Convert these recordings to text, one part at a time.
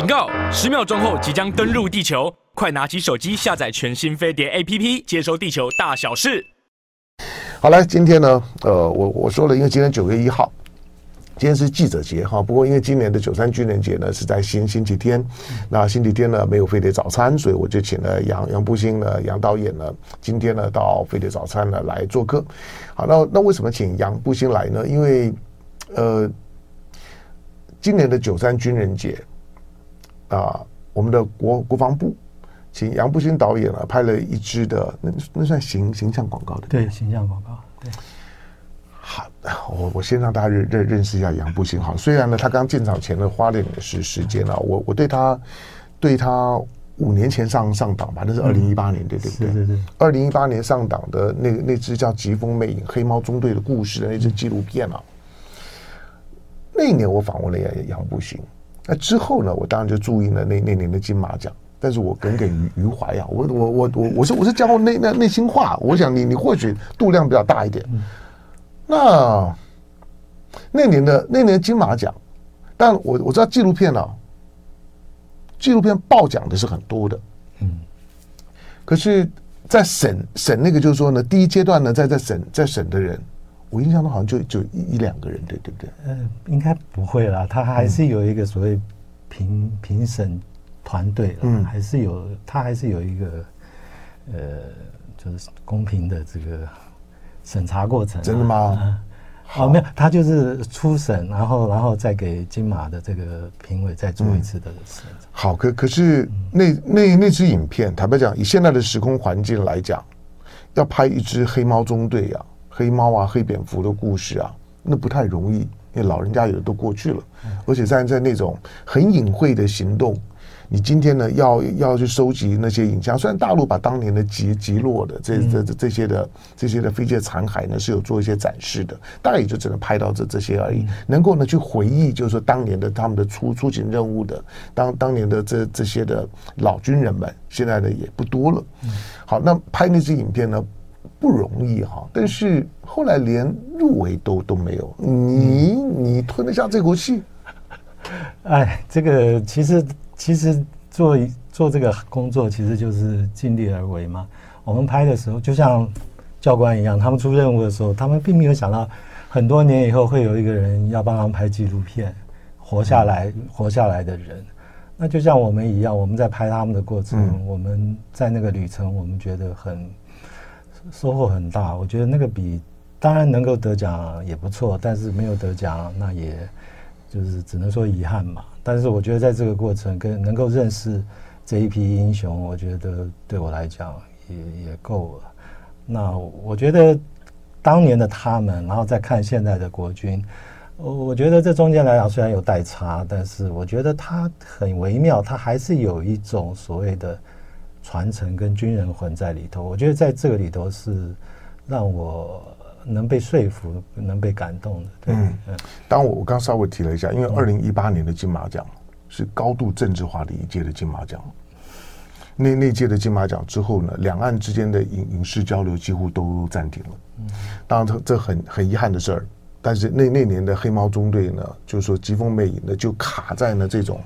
警告！十秒钟后即将登陆地球，快拿起手机下载全新飞碟 APP，接收地球大小事。好了，今天呢，呃，我我说了，因为今天九月一号，今天是记者节哈。不过因为今年的九三军人节呢是在星星期天，那星期天呢没有飞碟早餐，所以我就请了杨杨步新呢杨导演呢今天呢到飞碟早餐呢来做客。好，那那为什么请杨步新来呢？因为呃。今年的九三军人节啊，我们的国国防部请杨步新导演啊拍了一支的那那算形形象广告的对形象广告对。好，我我先让大家认认认识一下杨步新。好，虽然呢他刚进场前呢花了点时时间啊，我我对他对他五年前上上档吧，那是二零一八年对对不对？对对对。二零一八年上档的那那支叫《疾风魅影：黑猫中队的故事》的那支纪录片啊。那一年我访问了杨杨步新，那之后呢，我当然就注意了那那年的金马奖，但是我耿耿于于怀啊，我我我我我是我是讲我内内内心话，我想你你或许度量比较大一点，那那年的那年金马奖，但我我知道纪录片呢、啊，纪录片报奖的是很多的，嗯，可是，在审审那个就是说呢，第一阶段呢，在在审在审的人。我印象中好像就就一一两个人，对对不对？嗯，应该不会啦，他还是有一个所谓评评审团队，嗯，还是有他还是有一个呃，就是公平的这个审查过程。真的吗？哦，没有，他就是初审，然后然后再给金马的这个评委再做一次的审查。好，可可是那那那支影片，坦白讲，以现在的时空环境来讲，要拍一支黑猫中队呀。黑猫啊，黑蝙蝠的故事啊，那不太容易，因为老人家有的都过去了，而且在在那种很隐晦的行动，你今天呢要要去收集那些影像，虽然大陆把当年的击击落的这这这这些的这些的飞机的残骸呢是有做一些展示的，大概也就只能拍到这这些而已，能够呢去回忆，就是说当年的他们的出出勤任务的当当年的这这些的老军人们，现在呢也不多了。好，那拍那些影片呢？不容易哈，但是后来连入围都都没有，你你吞得下这口气？哎，这个其实其实做做这个工作，其实就是尽力而为嘛。我们拍的时候，就像教官一样，他们出任务的时候，他们并没有想到很多年以后会有一个人要帮他们拍纪录片，活下来活下来的人。那就像我们一样，我们在拍他们的过程，我们在那个旅程，我们觉得很。收获很大，我觉得那个比当然能够得奖也不错，但是没有得奖，那也就是只能说遗憾嘛。但是我觉得在这个过程跟能够认识这一批英雄，我觉得对我来讲也也够了。那我觉得当年的他们，然后再看现在的国军，我我觉得这中间来讲虽然有代差，但是我觉得他很微妙，他还是有一种所谓的。传承跟军人魂在里头，我觉得在这个里头是让我能被说服、能被感动的。对，嗯，当我我刚稍微提了一下，因为二零一八年的金马奖是高度政治化的一届的金马奖，那那届的金马奖之后呢，两岸之间的影影视交流几乎都暂停了。嗯，当然这这很很遗憾的事儿，但是那那年的黑猫中队呢，就是说疾风魅影呢，就卡在了这种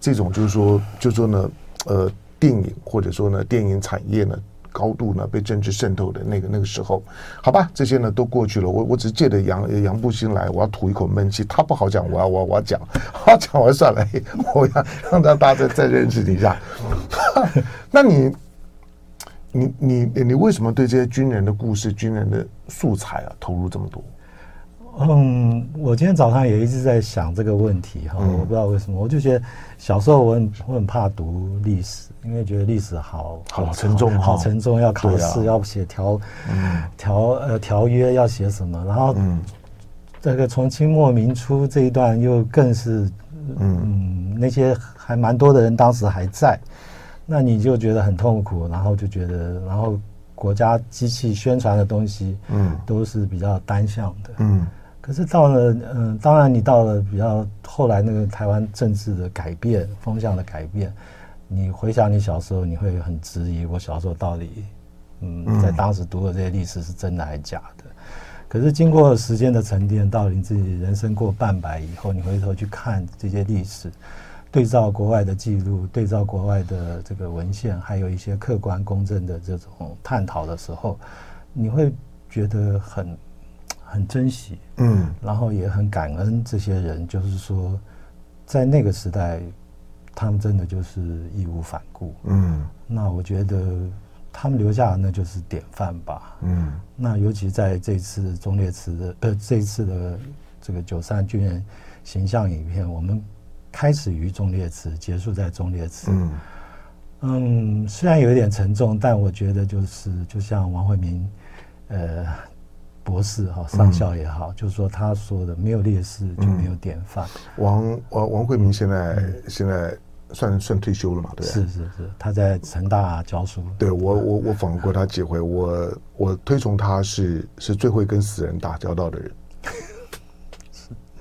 这种就是说就是说呢，呃。电影或者说呢，电影产业呢，高度呢被政治渗透的那个那个时候，好吧，这些呢都过去了。我我只是借着杨杨步新来，我要吐一口闷气。他不好讲，我要我要我要讲，好讲完算了。我要让大家再再认识一下。那你你你你为什么对这些军人的故事、军人的素材啊投入这么多？嗯，我今天早上也一直在想这个问题哈，我不知道为什么，我就觉得小时候我很我很怕读历史，因为觉得历史好好沉重，好沉重，要考试，要写条条呃条约，要写什么，然后这个从清末民初这一段又更是嗯那些还蛮多的人当时还在，那你就觉得很痛苦，然后就觉得然后国家机器宣传的东西嗯。都是比较单向的。嗯。可是到了，嗯，当然你到了比较后来那个台湾政治的改变，风向的改变，你回想你小时候，你会很质疑我小时候到底，嗯，在当时读的这些历史是真的还是假的？可是经过时间的沉淀，到你自己人生过半百以后，你回头去看这些历史，对照国外的记录，对照国外的这个文献，还有一些客观公正的这种探讨的时候，你会觉得很很珍惜，嗯，然后也很感恩这些人，就是说，在那个时代，他们真的就是义无反顾，嗯，那我觉得他们留下的那就是典范吧，嗯，那尤其在这次中烈祠的呃这次的这个九三军人形象影片，我们开始于中烈祠，结束在中烈祠，嗯，嗯，虽然有一点沉重，但我觉得就是就像王惠明。呃，博士哈上校也好，嗯、就是说他说的，没有烈士就没有典范。王王王慧明现在、嗯、现在算算退休了嘛？对，是是是，他在成大教书。对我我我访问过他几回，我我推崇他是是最会跟死人打交道的人。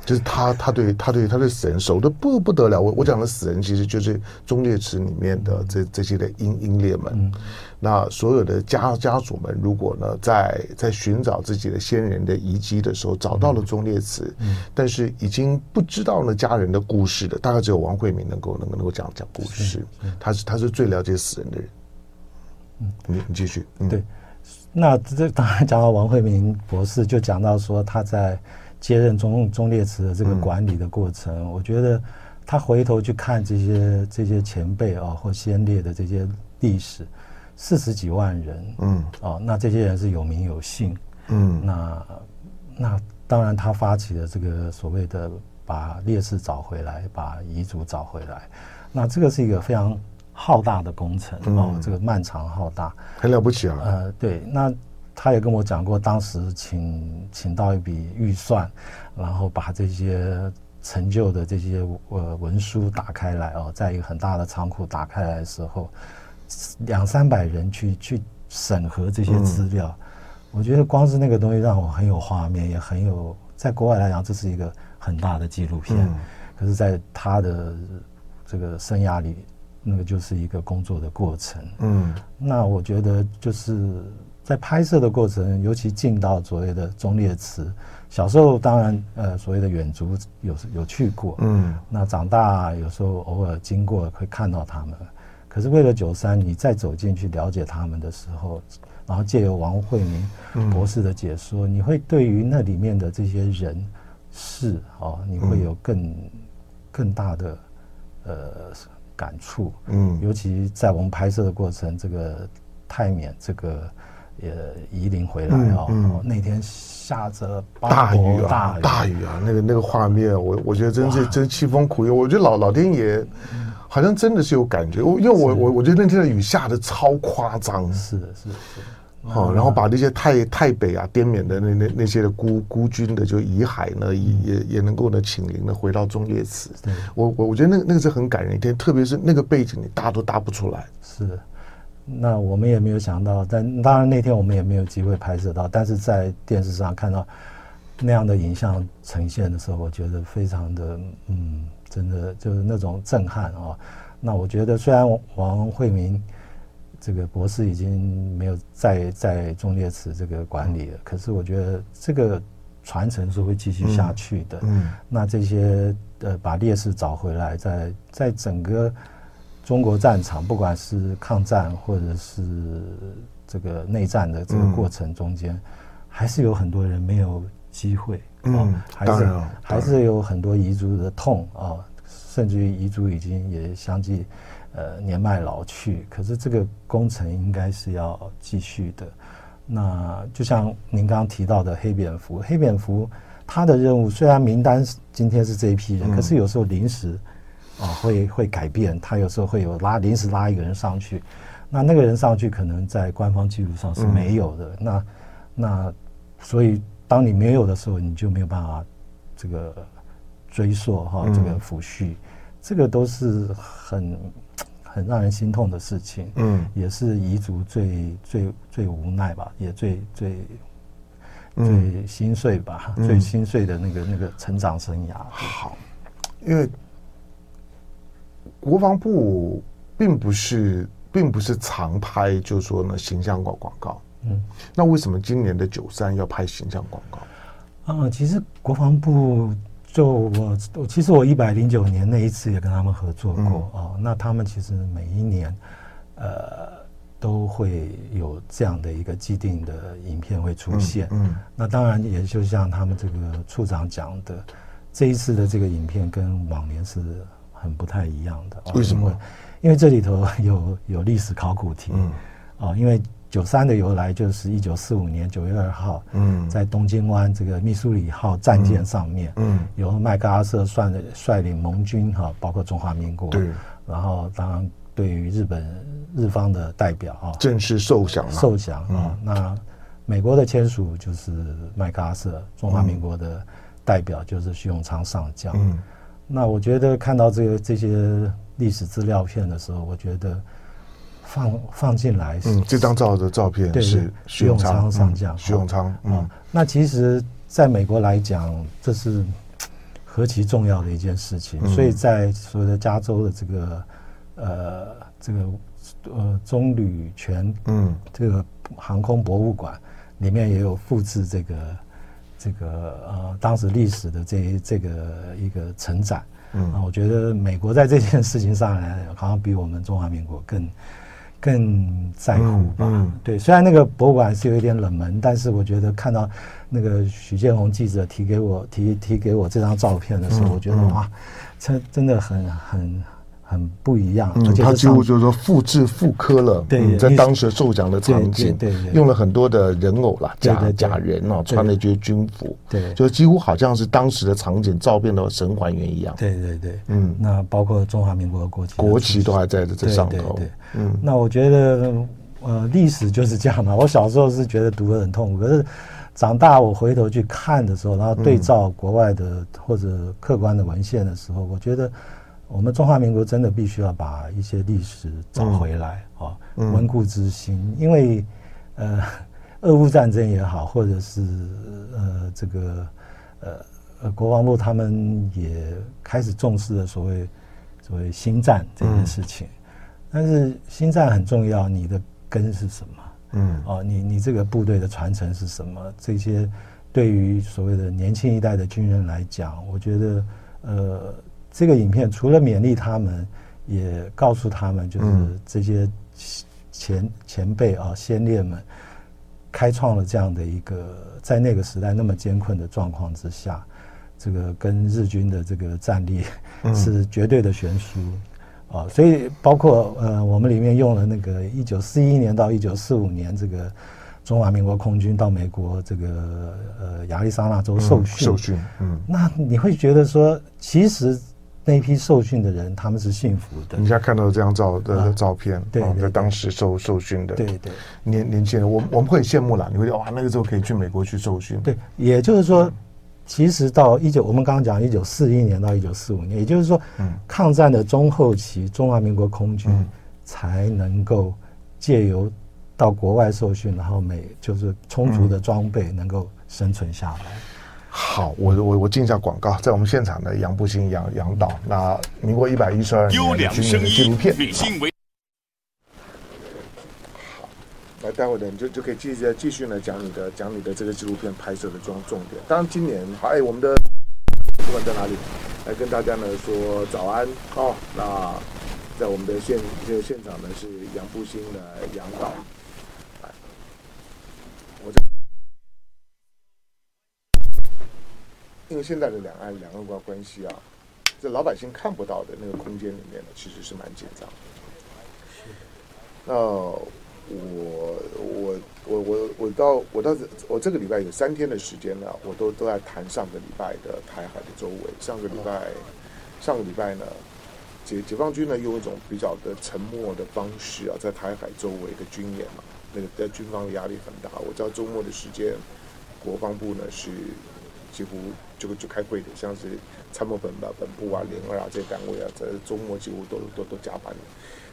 就是他，他对他对他对死人熟的不不得了。我我讲的死人，其实就是忠烈祠里面的这这些的英英烈们。嗯、那所有的家家属们，如果呢在在寻找自己的先人的遗迹的时候，找到了忠烈祠，嗯、但是已经不知道了家人的故事的，大概只有王慧明能够能够能够讲讲故事。他是他是最了解死人的人。嗯，你你继续。嗯、对，那这当然讲到王慧明博士，就讲到说他在。接任中中烈祠的这个管理的过程，嗯、我觉得他回头去看这些这些前辈啊、哦、或先烈的这些历史，四十几万人，嗯，哦，那这些人是有名有姓，嗯，那那当然他发起的这个所谓的把烈士找回来，把遗嘱找回来，那这个是一个非常浩大的工程、嗯、哦，这个漫长浩大，很了不起啊，呃，对，那。他也跟我讲过，当时请请到一笔预算，然后把这些陈旧的这些呃文书打开来哦，在一个很大的仓库打开来的时候，两三百人去去审核这些资料，嗯、我觉得光是那个东西让我很有画面，也很有，在国外来讲，这是一个很大的纪录片，嗯、可是在他的这个生涯里，那个就是一个工作的过程。嗯，那我觉得就是。在拍摄的过程，尤其进到所谓的忠烈祠，小时候当然呃所谓的远足有有去过，嗯，那长大有时候偶尔经过会看到他们，可是为了九三，你再走进去了解他们的时候，然后借由王惠明博士的解说，嗯、你会对于那里面的这些人事哦，你会有更、嗯、更大的呃感触，嗯，尤其在我们拍摄的过程，这个泰缅这个。也移灵回来哦，那天下着大雨啊，大雨。啊，那个那个画面，我我觉得真是哇真凄风苦雨。我觉得老老天爷好像真的是有感觉，我因为我我我觉得那天的雨下的超夸张，是的是是，好，然后把那些太太北啊、滇缅的那那那些的孤孤军的就遗骸呢，也也也能够呢请灵呢回到中烈祠。我我我觉得那个那个是很感人一天，特别是那个背景你搭都搭不出来，是。的。那我们也没有想到，但当然那天我们也没有机会拍摄到，但是在电视上看到那样的影像呈现的时候，我觉得非常的，嗯，真的就是那种震撼啊。那我觉得虽然王惠明这个博士已经没有在在中烈祠这个管理了，可是我觉得这个传承是会继续下去的。嗯，那这些呃把烈士找回来，在在整个。中国战场，不管是抗战或者是这个内战的这个过程中间，嗯、还是有很多人没有机会，嗯，哦、还是还是有很多彝族的痛啊、哦，甚至于彝族已经也相继呃年迈老去，可是这个工程应该是要继续的。那就像您刚刚提到的黑蝙蝠，黑蝙蝠它的任务虽然名单今天是这一批人，嗯、可是有时候临时。啊，会会改变，他有时候会有拉临时拉一个人上去，那那个人上去可能在官方记录上是没有的，嗯、那那所以当你没有的时候，你就没有办法这个追溯哈，这个抚恤，嗯、这个都是很很让人心痛的事情，嗯，也是彝族最最最无奈吧，也最最最心碎吧，嗯、最心碎的那个那个成长生涯。好，因为。国防部并不是，并不是常拍，就是说呢，形象广广告。嗯，那为什么今年的九三要拍形象广告？啊，其实国防部就我我其实我一百零九年那一次也跟他们合作过、嗯、哦，那他们其实每一年呃都会有这样的一个既定的影片会出现，嗯，嗯那当然也就像他们这个处长讲的，这一次的这个影片跟往年是很不太一样的，为什么？因为这里头有 有历史考古题，嗯，哦，因为。九三的由来就是一九四五年九月二号，嗯，在东京湾这个密苏里号战舰上面，嗯，由麦克阿瑟率的率领盟军哈，包括中华民国，对，然后当然对于日本日方的代表啊，正式受降了，受降啊。那美国的签署就是麦克阿瑟，中华民国的代表就是徐永昌上将。嗯，那我觉得看到这个这些历史资料片的时候，我觉得。放放进来，嗯，这张照的照片是徐永昌上将，徐永昌，嗯，那其实在美国来讲，这是何其重要的一件事情，所以在所谓的加州的这个呃这个呃棕榈泉，嗯，这个航空博物馆里面也有复制这个这个呃当时历史的这这个一个成长，嗯，啊我觉得美国在这件事情上来好像比我们中华民国更。更在乎吧，对。虽然那个博物馆是有一点冷门，但是我觉得看到那个许建宏记者提给我提提给我这张照片的时候，嗯、我觉得哇，真真的很很。很不一样，嗯，他几乎就是说复制复刻了，对，在当时受奖的场景，对，用了很多的人偶啦，假假人哦，穿了一些军服，对，就几乎好像是当时的场景照片的神还原一样，对对对，嗯，那包括中华民国的国旗，国旗都还在这上头，对。嗯，那我觉得呃，历史就是这样嘛。我小时候是觉得读得很痛苦，可是长大我回头去看的时候，然后对照国外的或者客观的文献的时候，我觉得。我们中华民国真的必须要把一些历史找回来啊，温故知新。因为呃，俄乌战争也好，或者是呃这个呃呃国防部他们也开始重视了所谓所谓新战这件事情。但是新战很重要，你的根是什么？嗯，哦，你你这个部队的传承是什么？这些对于所谓的年轻一代的军人来讲，我觉得呃。这个影片除了勉励他们，也告诉他们，就是这些前前辈啊、先烈们，开创了这样的一个在那个时代那么艰困的状况之下，这个跟日军的这个战力是绝对的悬殊啊。所以包括呃，我们里面用了那个一九四一年到一九四五年这个中华民国空军到美国这个呃亚利桑那州受训，受训，嗯，那你会觉得说，其实。那一批受训的人，他们是幸福的。你现在看到这张照的照片，对，在当时受受训的，对对，年年轻人，我我们会羡慕啦。你会说哇，那个时候可以去美国去受训。对，也就是说，其实到一九，我们刚刚讲一九四一年到一九四五年，也就是说，抗战的中后期，中华民国空军才能够借由到国外受训，然后美就是充足的装备，能够生存下来。好，我我我进一下广告，在我们现场的杨步新杨杨导，那民国一百一十二年的纪录片。好，来待会儿呢，你就就可以继续继续呢讲你的讲你的这个纪录片拍摄的重重点。当然今年好，哎，我们的不管在哪里，来跟大家呢说早安哦。那在我们的现这个现场呢是杨步新的杨导。因为现在的两岸两岸关关系啊，这老百姓看不到的那个空间里面呢，其实是蛮紧张的。那我我我我我到我到我这个礼拜有三天的时间呢，我都都在谈上个礼拜的台海的周围。上个礼拜上个礼拜呢，解解放军呢用一种比较的沉默的方式啊，在台海周围的军演嘛，那个在军方的压力很大。我知道周末的时间，国防部呢是。几乎就就开会的，像是参谋本吧、本部啊、联二啊这些单位啊，在周末几乎都都都加班的。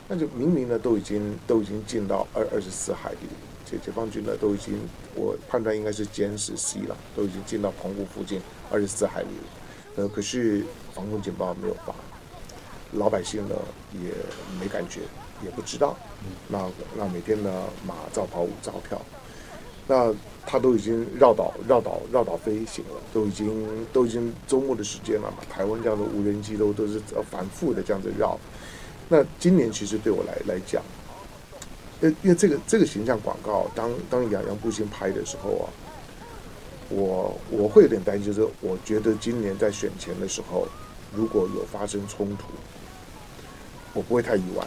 那就明明呢，都已经都已经进到二二十四海里，解解放军呢都已经，我判断应该是歼十 C 了，都已经进到澎湖附近二十四海里了。呃，可是防空警报没有发，老百姓呢也没感觉，也不知道。那那每天呢马照跑，舞照跳。那他都已经绕岛绕岛绕岛飞行了，都已经都已经周末的时间了嘛。台湾这样的无人机都都是反复的这样子绕。那今年其实对我来来讲，因因为这个这个形象广告，当当杨洋步兴拍的时候啊，我我会有点担心，就是我觉得今年在选前的时候，如果有发生冲突，我不会太意外。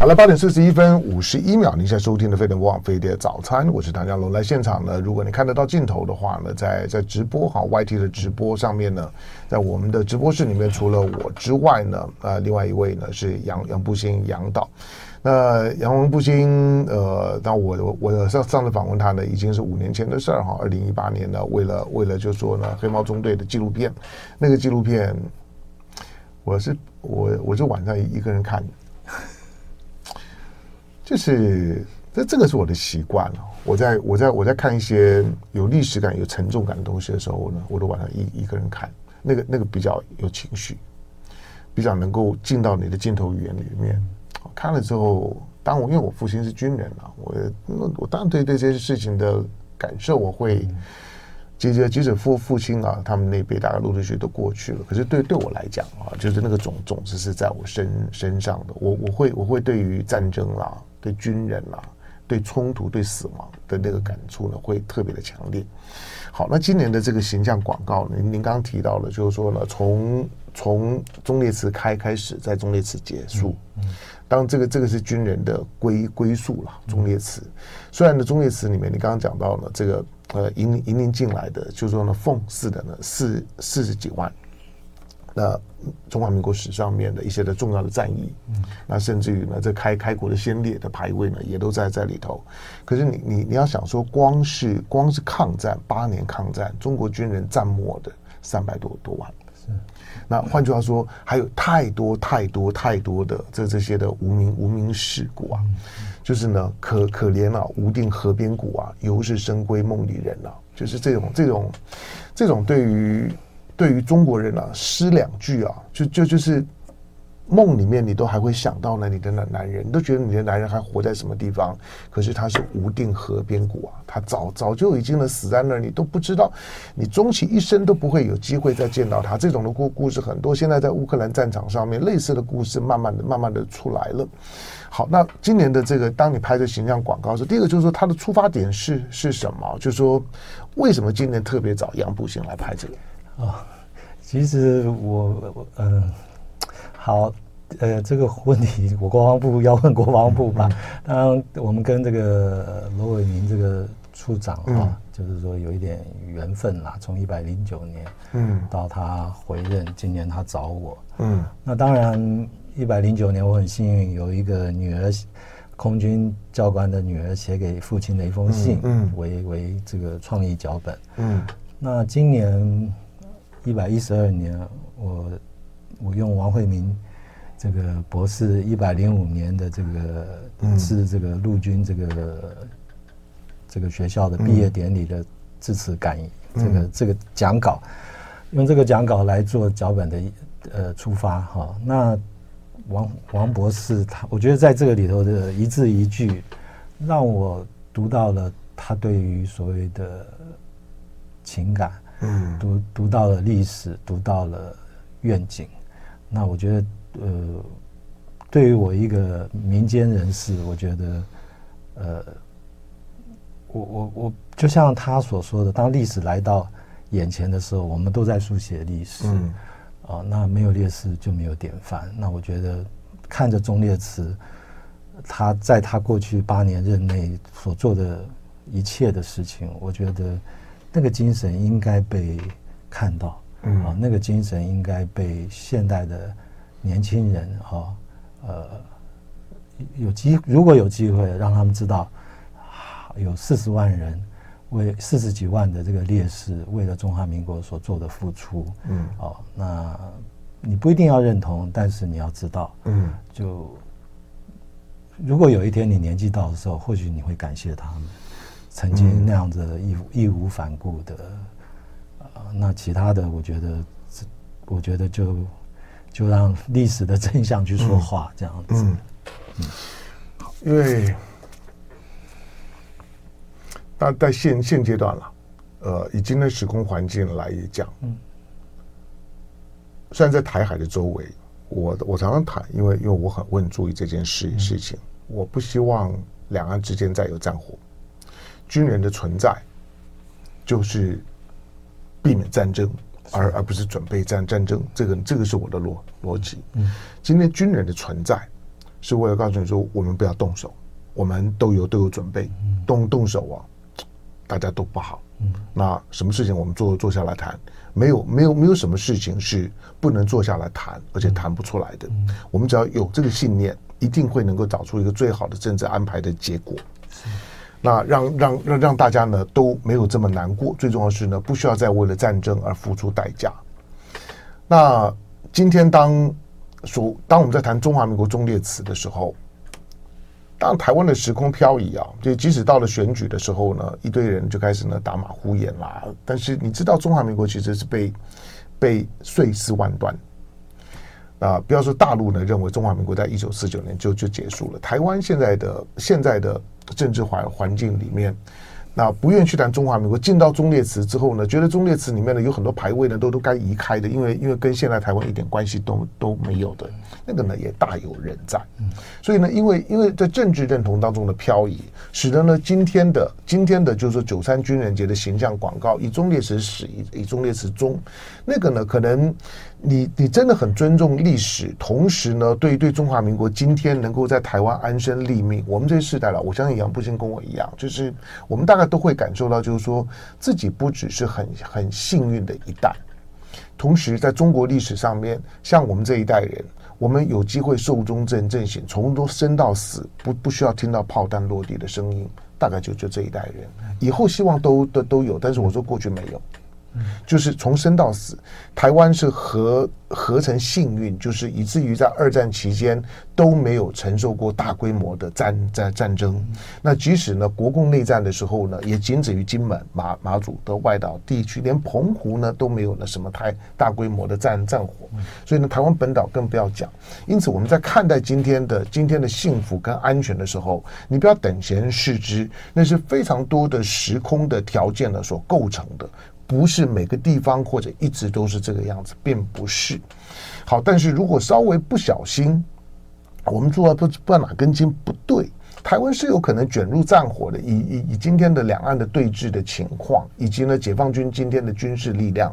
好了，八点四十一分五十一秒，您现在收听的飞碟播放飞碟早餐，我是唐家龙。来现场呢，如果你看得到镜头的话呢，在在直播哈 YT 的直播上面呢，在我们的直播室里面，除了我之外呢，呃，另外一位呢是杨杨步兴杨导。那杨步兴，呃，那我我上上次访问他呢，已经是五年前的事儿哈。二零一八年呢，为了为了就说呢，黑猫中队的纪录片，那个纪录片，我是我我就晚上一个人看。就是这这个是我的习惯了。我在我在我在看一些有历史感、有沉重感的东西的时候呢，我都晚上一一个人看，那个那个比较有情绪，比较能够进到你的镜头语言里面。看了之后，当我因为我父亲是军人啊，我我当然对对这些事情的感受，我会。即使即使父父亲啊，他们那辈大概陆陆续续都过去了，可是对对我来讲啊，就是那个种种子是在我身身上的。我我会我会对于战争啦、对军人啦、对冲突、对死亡的那个感触呢，会特别的强烈。好，那今年的这个形象广告，您您刚刚提到了，就是说呢，从从中列祠开开始，在中列祠结束。嗯，当这个这个是军人的归归宿了，忠烈祠。虽然呢，忠烈祠里面你刚刚讲到了这个。呃，引引领进来的，就是说呢，奉祀的呢，四四十几万。那中华民国史上面的一些的重要的战役，嗯，那甚至于呢，这开开国的先烈的牌位呢，也都在在里头。可是你你你要想说，光是光是抗战八年抗战，中国军人战没的三百多多万。是。那换句话说，还有太多太多太多的这这些的无名无名事故啊。嗯就是呢，可可怜啊，无定河边骨啊，犹是深闺梦里人啊。就是这种这种这种对于对于中国人啊，诗两句啊，就就就是梦里面你都还会想到呢，你的男男人，你都觉得你的男人还活在什么地方？可是他是无定河边骨啊，他早早就已经呢死在那儿，你都不知道，你终其一生都不会有机会再见到他。这种的故故事很多，现在在乌克兰战场上面，类似的故事慢慢的慢慢的出来了。好，那今年的这个，当你拍的形象广告是第一个，就是说它的出发点是是什么？就是说，为什么今年特别找杨步兴来拍这个？哦，其实我嗯、呃，好，呃，这个问题我国防部要问国防部吧。当然，我们跟这个罗伟明这个处长啊、哦，就是说有一点缘分啦。从一百零九年，嗯，到他回任，今年他找我，嗯，那当然。一百零九年，我很幸运有一个女儿，空军教官的女儿写给父亲的一封信，嗯，为为这个创意脚本，嗯。那今年一百一十二年，我我用王惠明这个博士一百零五年的这个是这个陆军这个这个学校的毕业典礼的致辞感言，这个这个讲稿，用这个讲稿来做脚本的呃出发哈，那。王王博士，他我觉得在这个里头的一字一句，让我读到了他对于所谓的情感，嗯，读读到了历史，读到了愿景。那我觉得，呃，对于我一个民间人士，我觉得，呃，我我我就像他所说的，当历史来到眼前的时候，我们都在书写历史。嗯哦，那没有烈士就没有典范。那我觉得看着忠烈祠，他在他过去八年任内所做的一切的事情，我觉得那个精神应该被看到。嗯，啊，那个精神应该被现代的年轻人啊，呃，有机如果有机会让他们知道，啊有四十万人。为四十几万的这个烈士，为了中华民国所做的付出，嗯，哦，那你不一定要认同，但是你要知道，嗯，就如果有一天你年纪到的时候，或许你会感谢他们曾经那样子义义无反顾的，呃，那其他的，我觉得，我觉得就就让历史的真相去说话，这样子。嗯。因为但在现现阶段了，呃，以今天时空环境来讲，嗯，虽然在台海的周围，我我常常谈，因为因为我很我很注意这件事事情，我不希望两岸之间再有战火，军人的存在就是避免战争。而而不是准备战战争，这个这个是我的逻逻辑。嗯，今天军人的存在是为了告诉你说，我们不要动手，我们都有都有准备，动动手啊，大家都不好。嗯，那什么事情我们坐坐下来谈？没有没有没有什么事情是不能坐下来谈，而且谈不出来的。我们只要有这个信念，一定会能够找出一个最好的政治安排的结果。那让让让让大家呢都没有这么难过，最重要是呢，不需要再为了战争而付出代价。那今天当说当我们在谈中华民国忠烈祠的时候，当台湾的时空漂移啊，就即使到了选举的时候呢，一堆人就开始呢打马虎眼啦。但是你知道，中华民国其实是被被碎尸万段。啊，不要说大陆呢认为中华民国在一九四九年就就结束了，台湾现在的现在的政治环环境里面。那不愿意去谈中华民国，进到忠烈祠之后呢，觉得忠烈祠里面呢有很多牌位呢都都该移开的，因为因为跟现在台湾一点关系都都没有的，那个呢也大有人在。所以呢，因为因为在政治认同当中的漂移，使得呢今天的今天的就是说九三军人节的形象广告以忠烈祠始，以以忠烈祠终，那个呢可能你你真的很尊重历史，同时呢对对中华民国今天能够在台湾安身立命，我们这世代了，我相信杨步新跟我一样，就是我们大。概都会感受到，就是说自己不只是很很幸运的一代，同时在中国历史上面，像我们这一代人，我们有机会寿终正正寝，从都生到死，不不需要听到炮弹落地的声音，大概就就这一代人，以后希望都都都有，但是我说过去没有。就是从生到死，台湾是何何曾幸运，就是以至于在二战期间都没有承受过大规模的战战战争。那即使呢国共内战的时候呢，也仅止于金门、马马祖的外岛地区，连澎湖呢都没有了什么太大规模的战战火。所以呢，台湾本岛更不要讲。因此，我们在看待今天的今天的幸福跟安全的时候，你不要等闲视之，那是非常多的时空的条件呢所构成的。不是每个地方或者一直都是这个样子，并不是。好，但是如果稍微不小心，我们做到不不知道哪根筋不对，台湾是有可能卷入战火的。以以以今天的两岸的对峙的情况，以及呢解放军今天的军事力量，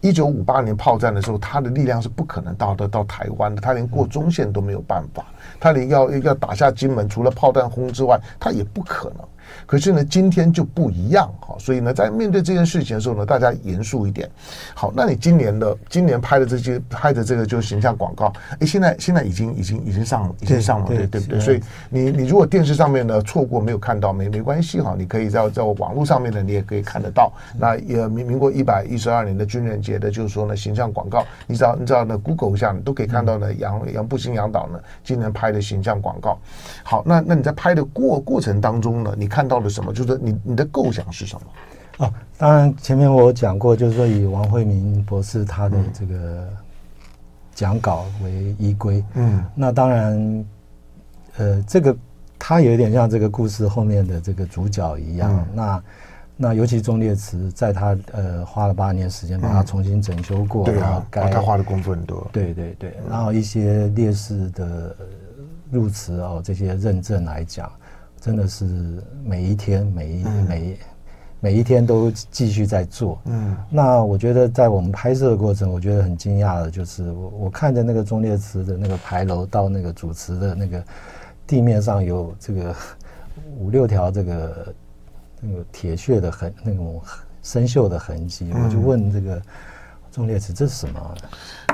一九五八年炮战的时候，他的力量是不可能到得到台湾的，他连过中线都没有办法，他连要要打下金门，除了炮弹轰之外，他也不可能。可是呢，今天就不一样哈，所以呢，在面对这件事情的时候呢，大家严肃一点。好，那你今年的今年拍的这些拍的这个就是形象广告，哎，现在现在已经已经已经上了，已经上了，对对不对？所以你你如果电视上面呢错过没有看到，没没关系哈，你可以在在网络上面呢，你也可以看得到。那也民民国一百一十二年的军人节的，就是说呢形象广告，你知道你知道呢 Google 一下，你都可以看到呢杨杨步新杨导呢今年拍的形象广告。好，那那你在拍的过过程当中呢，你看到了什么？就是你你的构想是什么？啊，当然前面我讲过，就是说以王惠明博士他的这个讲稿为依归。嗯，那当然，呃，这个他有点像这个故事后面的这个主角一样。嗯、那那尤其中烈祠，在他呃花了八年时间把它重新整修过，对啊，他花的功夫很多。对对对，然后一些烈士的入祠哦，这些认证来讲。真的是每一天，每一每每一天都继续在做。嗯，那我觉得在我们拍摄的过程，我觉得很惊讶的，就是我我看着那个忠烈祠的那个牌楼到那个主祠的那个地面上有这个 五六条这个那个铁屑的痕，那种生锈的痕迹。我就问这个忠烈祠这是什么？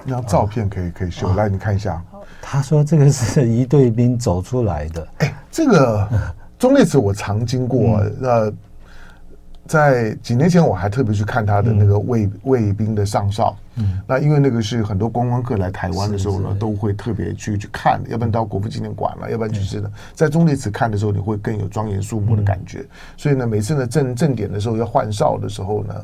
那张照片可以可以秀，来你看一下。他说这个是一队兵走出来的。哎，这个。忠烈祠我常经过，呃、嗯，在几年前我还特别去看他的那个卫卫兵的上哨，嗯，那因为那个是很多观光客来台湾的时候呢，都会特别去去看，要不然到国父纪念馆了，要不然就是呢，在中烈祠看的时候，你会更有庄严肃穆的感觉。所以呢，每次呢正正点的时候要换哨的时候呢，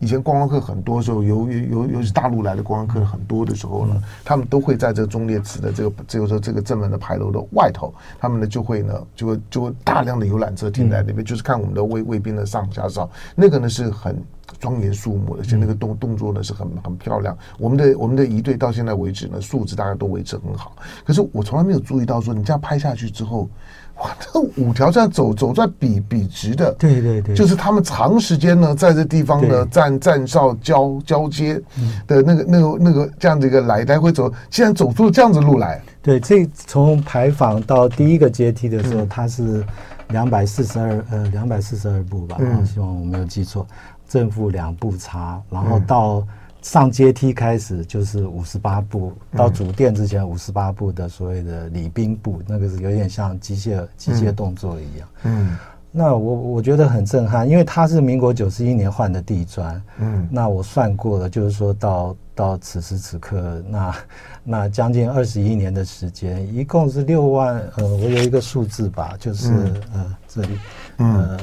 以前观光客很多时候，由于由尤其大陆来的观光客很多的时候呢，他们都会在这个忠烈祠的这个，就是说这个正门的牌楼的外头，他们呢就会呢就会就会大量的游览车停在那边，就是看我们的卫卫兵的上下哨，那个呢是很。庄严肃穆的，而且那个动动作呢是很很漂亮。我们的我们的仪队到现在为止呢，素质大家都维持很好。可是我从来没有注意到说，你这样拍下去之后，哇，这五条这样走走在笔笔直的，对对对，就是他们长时间呢在这地方呢站站哨交交接的那个那个那个这样的一个来来回走，竟然走出了这样子路来。对，这从牌坊到第一个阶梯的时候，它是两百四十二呃两百四十二步吧，嗯，希望我没有记错。正负两步差，然后到上阶梯开始就是五十八步，嗯、到主殿之前五十八步的所谓的礼宾步，那个是有点像机械机械动作一样。嗯，那我我觉得很震撼，因为它是民国九十一年换的地砖。嗯，那我算过了，就是说到到此时此刻，那那将近二十一年的时间，一共是六万。呃，我有一个数字吧，就是、嗯、呃这里，呃。嗯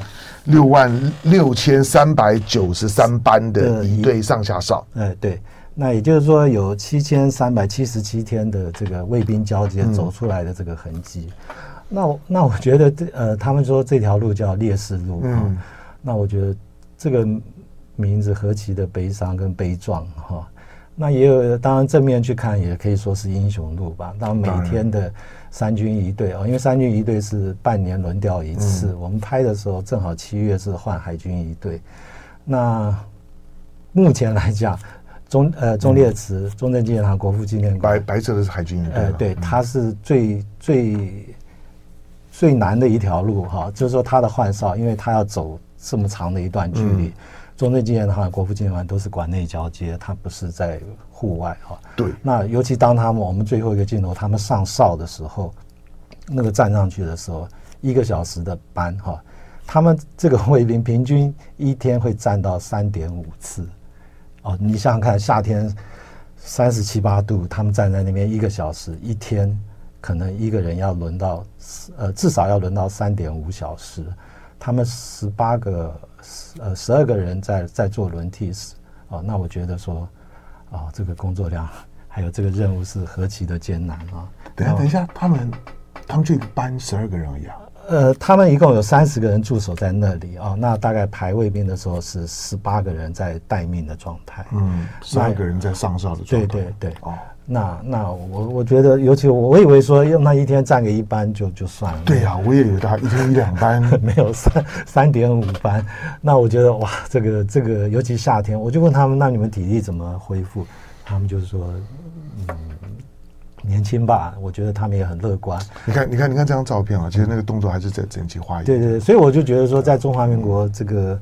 六万六千三百九十三班的一队上下哨，哎，对，那也就是说有七千三百七十七天的这个卫兵交接走出来的这个痕迹。嗯、那那我觉得这呃，他们说这条路叫烈士路啊，嗯、那我觉得这个名字何其的悲伤跟悲壮哈。那也有，当然正面去看也可以说是英雄路吧。那每天的三军一队哦，因为三军一队是半年轮调一次。嗯、我们拍的时候正好七月是换海军一队。那目前来讲，中呃中烈祠、中正纪念堂、国父纪念馆，白白色的是海军一队。呃，对，它是最最最难的一条路哈，就是说它的换哨，因为它要走这么长的一段距离。嗯中正纪念堂、国父纪念馆都是馆内交接，它不是在户外哈。对。那尤其当他们我们最后一个镜头，他们上哨的时候，那个站上去的时候，一个小时的班哈，他们这个卫兵平均一天会站到三点五次。哦，你想想看，夏天三十七八度，他们站在那边一个小时，一天可能一个人要轮到呃至少要轮到三点五小时，他们十八个。呃，十二个人在在做轮替时，哦，那我觉得说，哦，这个工作量还有这个任务是何其的艰难啊！等下，等一下，他们他们这个班十二个人而已啊。呃，他们一共有三十个人驻守在那里啊，哦，那大概排卫兵的时候是十八个人在待命的状态，嗯，十二个人在上哨的状态，对对对，哦。那那我我觉得，尤其我我以为说用那一天站个一班就就算了。对呀、啊，我也以为他一天一两班，没有三三点五班。那我觉得哇，这个这个，尤其夏天，我就问他们，那你们体力怎么恢复？他们就是说，嗯，年轻吧。我觉得他们也很乐观。你看，你看，你看这张照片啊，其实那个动作还是在整齐划一点。对对，所以我就觉得说，在中华民国这个。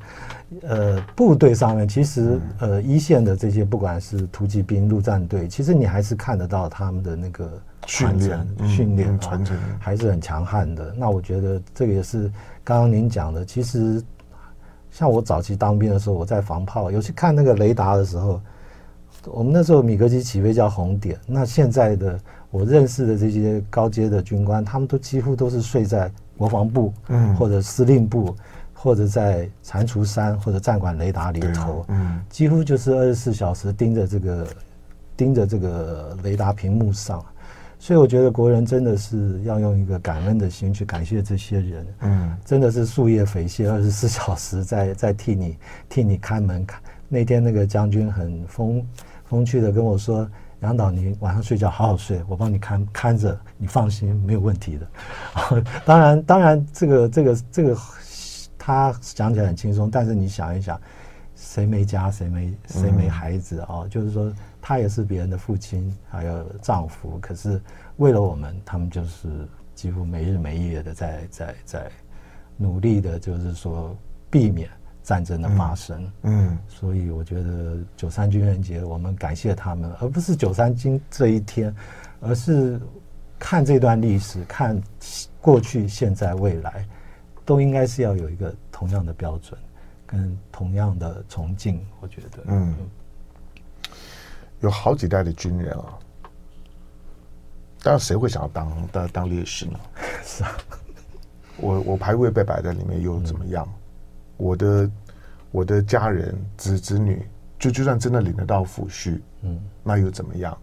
呃，部队上面其实呃一线的这些不管是突击兵、陆战队，其实你还是看得到他们的那个训练、训练传承还是很强悍的。那我觉得这个也是刚刚您讲的，其实像我早期当兵的时候，我在防炮，尤其看那个雷达的时候，我们那时候米格机起飞叫红点。那现在的我认识的这些高阶的军官，他们都几乎都是睡在国防部，嗯，或者司令部。或者在蟾蜍山或者战管雷达里头，嗯，几乎就是二十四小时盯着这个盯着这个雷达屏幕上，所以我觉得国人真的是要用一个感恩的心去感谢这些人，嗯，真的是夙夜匪懈，二十四小时在在替你替你看门看。那天那个将军很风风趣的跟我说：“杨导，你晚上睡觉好好睡，我帮你看看着，你放心，没有问题的。”当然，当然，这个这个这个。他讲起来很轻松，但是你想一想，谁没家，谁没谁没孩子啊？嗯、就是说，他也是别人的父亲，还有丈夫。可是为了我们，他们就是几乎没日没夜的在在在努力的，就是说避免战争的发生。嗯，嗯，所以我觉得九三军人节，我们感谢他们，而不是九三军这一天，而是看这段历史，看过去、现在、未来。都应该是要有一个同样的标准，跟同样的崇敬，我觉得。嗯，有好几代的军人啊，当然谁会想要当当当烈士呢？是啊，我我排位被摆在里面又怎么样？嗯、我的我的家人子子女，就就算真的领得到抚恤，嗯，那又怎么样？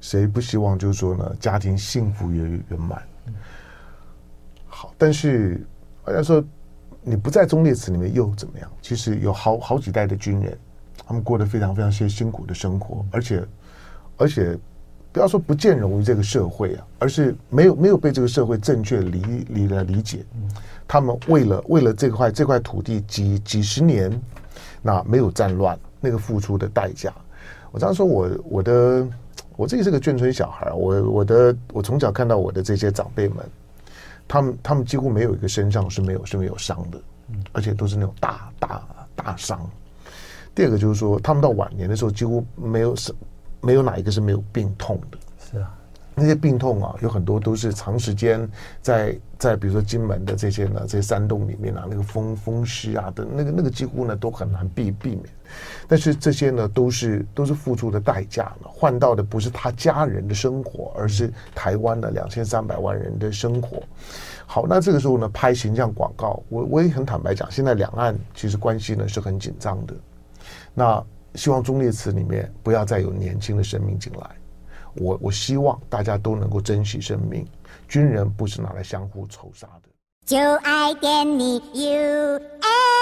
谁不希望就是说呢，家庭幸福圆圆满？嗯、好，但是好像说你不在忠烈祠里面又怎么样？其实有好好几代的军人。他们过得非常非常些辛苦的生活，而且，而且，不要说不见容于这个社会啊，而是没有没有被这个社会正确理理来理解。他们为了为了这块这块土地几几十年，那没有战乱，那个付出的代价。我常说我我的我自己是个眷村小孩，我我的我从小看到我的这些长辈们，他们他们几乎没有一个身上是没有是没有伤的，而且都是那种大大大伤。第二个就是说，他们到晚年的时候，几乎没有什，没有哪一个是没有病痛的。是啊，那些病痛啊，有很多都是长时间在在比如说金门的这些呢，这些山洞里面啊，那个风风湿啊的，那个那个几乎呢都很难避避免。但是这些呢，都是都是付出的代价呢，换到的不是他家人的生活，而是台湾的两千三百万人的生活。好，那这个时候呢，拍形象广告，我我也很坦白讲，现在两岸其实关系呢是很紧张的。那希望忠烈祠里面不要再有年轻的生命进来，我我希望大家都能够珍惜生命，军人不是拿来相互仇杀的。就爱给你 UFO